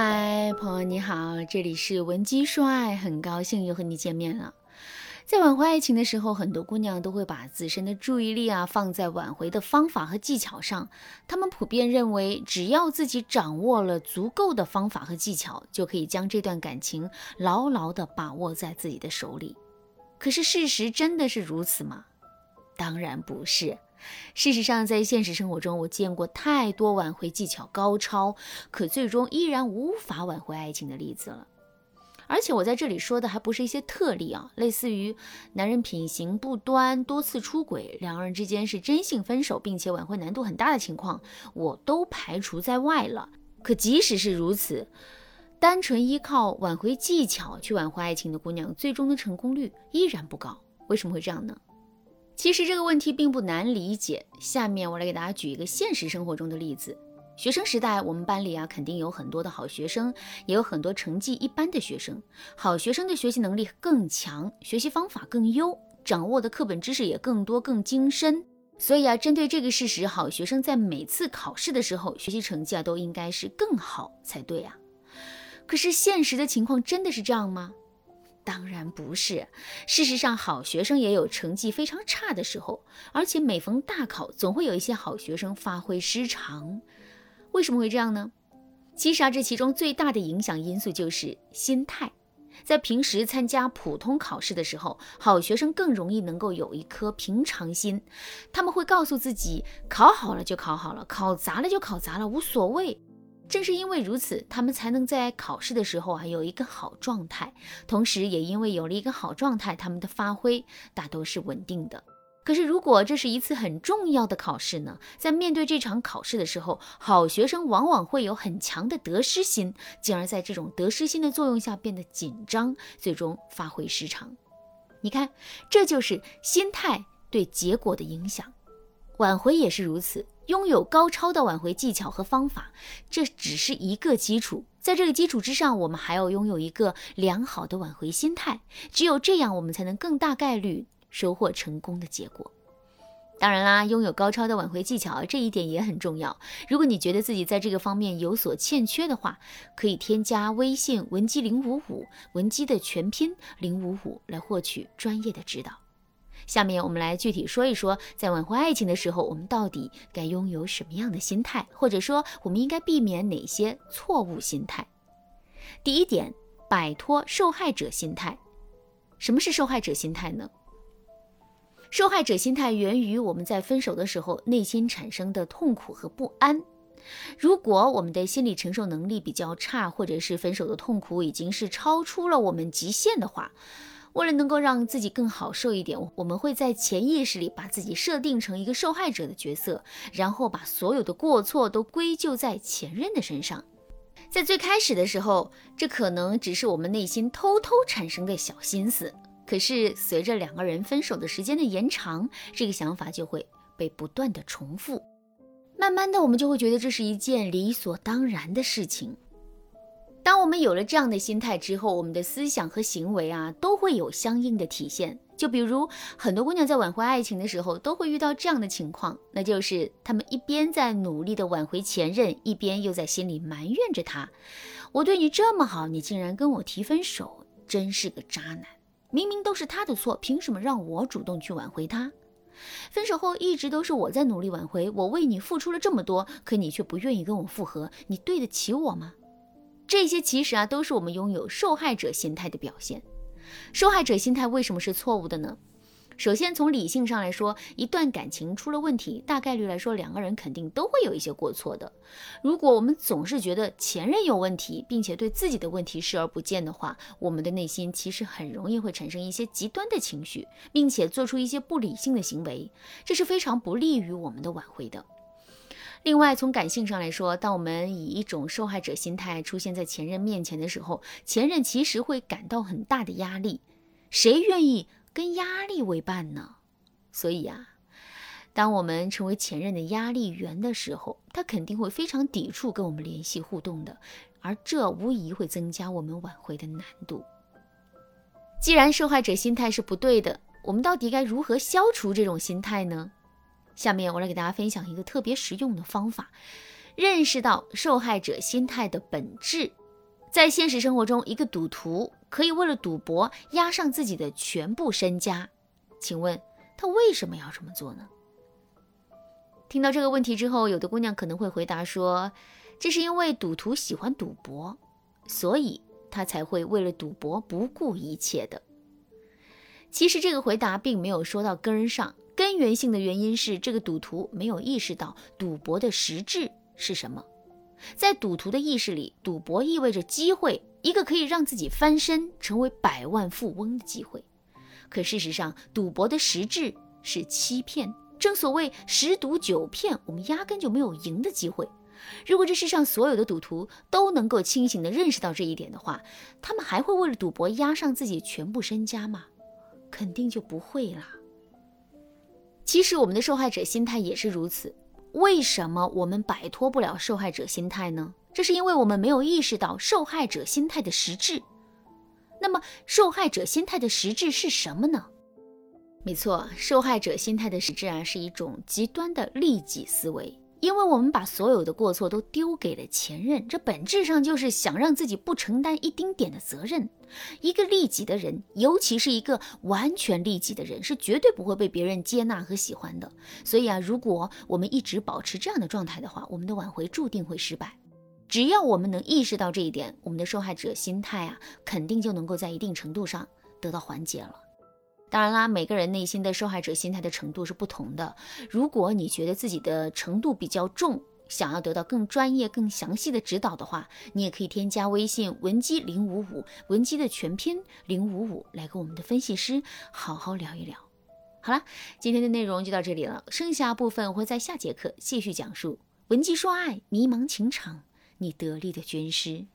嗨，朋友你好，这里是文姬说爱，很高兴又和你见面了。在挽回爱情的时候，很多姑娘都会把自身的注意力啊放在挽回的方法和技巧上。她们普遍认为，只要自己掌握了足够的方法和技巧，就可以将这段感情牢牢地把握在自己的手里。可是，事实真的是如此吗？当然不是。事实上，在现实生活中，我见过太多挽回技巧高超，可最终依然无法挽回爱情的例子了。而且我在这里说的还不是一些特例啊，类似于男人品行不端、多次出轨，两个人之间是真性分手，并且挽回难度很大的情况，我都排除在外了。可即使是如此，单纯依靠挽回技巧去挽回爱情的姑娘，最终的成功率依然不高。为什么会这样呢？其实这个问题并不难理解。下面我来给大家举一个现实生活中的例子。学生时代，我们班里啊，肯定有很多的好学生，也有很多成绩一般的学生。好学生的学习能力更强，学习方法更优，掌握的课本知识也更多、更精深。所以啊，针对这个事实，好学生在每次考试的时候，学习成绩啊，都应该是更好才对啊。可是现实的情况真的是这样吗？当然不是。事实上，好学生也有成绩非常差的时候，而且每逢大考，总会有一些好学生发挥失常。为什么会这样呢？其实啊，这其中最大的影响因素就是心态。在平时参加普通考试的时候，好学生更容易能够有一颗平常心，他们会告诉自己，考好了就考好了，考砸了就考砸了，无所谓。正是因为如此，他们才能在考试的时候啊有一个好状态，同时也因为有了一个好状态，他们的发挥大都是稳定的。可是，如果这是一次很重要的考试呢？在面对这场考试的时候，好学生往往会有很强的得失心，进而在这种得失心的作用下变得紧张，最终发挥失常。你看，这就是心态对结果的影响。挽回也是如此。拥有高超的挽回技巧和方法，这只是一个基础。在这个基础之上，我们还要拥有一个良好的挽回心态。只有这样，我们才能更大概率收获成功的结果。当然啦，拥有高超的挽回技巧，这一点也很重要。如果你觉得自己在这个方面有所欠缺的话，可以添加微信文姬零五五，文姬的全拼零五五，来获取专业的指导。下面我们来具体说一说，在挽回爱情的时候，我们到底该拥有什么样的心态，或者说我们应该避免哪些错误心态。第一点，摆脱受害者心态。什么是受害者心态呢？受害者心态源于我们在分手的时候内心产生的痛苦和不安。如果我们的心理承受能力比较差，或者是分手的痛苦已经是超出了我们极限的话，为了能够让自己更好受一点，我们会在潜意识里把自己设定成一个受害者的角色，然后把所有的过错都归咎在前任的身上。在最开始的时候，这可能只是我们内心偷偷产生的小心思。可是随着两个人分手的时间的延长，这个想法就会被不断的重复，慢慢的我们就会觉得这是一件理所当然的事情。当我们有了这样的心态之后，我们的思想和行为啊都会有相应的体现。就比如很多姑娘在挽回爱情的时候，都会遇到这样的情况，那就是她们一边在努力的挽回前任，一边又在心里埋怨着他：“我对你这么好，你竟然跟我提分手，真是个渣男！明明都是他的错，凭什么让我主动去挽回他？分手后一直都是我在努力挽回，我为你付出了这么多，可你却不愿意跟我复合，你对得起我吗？”这些其实啊，都是我们拥有受害者心态的表现。受害者心态为什么是错误的呢？首先，从理性上来说，一段感情出了问题，大概率来说，两个人肯定都会有一些过错的。如果我们总是觉得前任有问题，并且对自己的问题视而不见的话，我们的内心其实很容易会产生一些极端的情绪，并且做出一些不理性的行为，这是非常不利于我们的挽回的。另外，从感性上来说，当我们以一种受害者心态出现在前任面前的时候，前任其实会感到很大的压力。谁愿意跟压力为伴呢？所以啊，当我们成为前任的压力源的时候，他肯定会非常抵触跟我们联系互动的，而这无疑会增加我们挽回的难度。既然受害者心态是不对的，我们到底该如何消除这种心态呢？下面我来给大家分享一个特别实用的方法，认识到受害者心态的本质，在现实生活中，一个赌徒可以为了赌博押上自己的全部身家，请问他为什么要这么做呢？听到这个问题之后，有的姑娘可能会回答说：“这是因为赌徒喜欢赌博，所以他才会为了赌博不顾一切的。”其实这个回答并没有说到根上，根源性的原因是这个赌徒没有意识到赌博的实质是什么。在赌徒的意识里，赌博意味着机会，一个可以让自己翻身成为百万富翁的机会。可事实上，赌博的实质是欺骗。正所谓十赌九骗，我们压根就没有赢的机会。如果这世上所有的赌徒都能够清醒地认识到这一点的话，他们还会为了赌博押上自己全部身家吗？肯定就不会啦。其实我们的受害者心态也是如此。为什么我们摆脱不了受害者心态呢？这是因为我们没有意识到受害者心态的实质。那么，受害者心态的实质是什么呢？没错，受害者心态的实质啊，是一种极端的利己思维。因为我们把所有的过错都丢给了前任，这本质上就是想让自己不承担一丁点的责任。一个利己的人，尤其是一个完全利己的人，是绝对不会被别人接纳和喜欢的。所以啊，如果我们一直保持这样的状态的话，我们的挽回注定会失败。只要我们能意识到这一点，我们的受害者心态啊，肯定就能够在一定程度上得到缓解了。当然啦，每个人内心的受害者心态的程度是不同的。如果你觉得自己的程度比较重，想要得到更专业、更详细的指导的话，你也可以添加微信文姬零五五，文姬的全拼零五五，来跟我们的分析师好好聊一聊。好了，今天的内容就到这里了，剩下部分我会在下节课继续讲述。文姬说爱，迷茫情场，你得力的军师。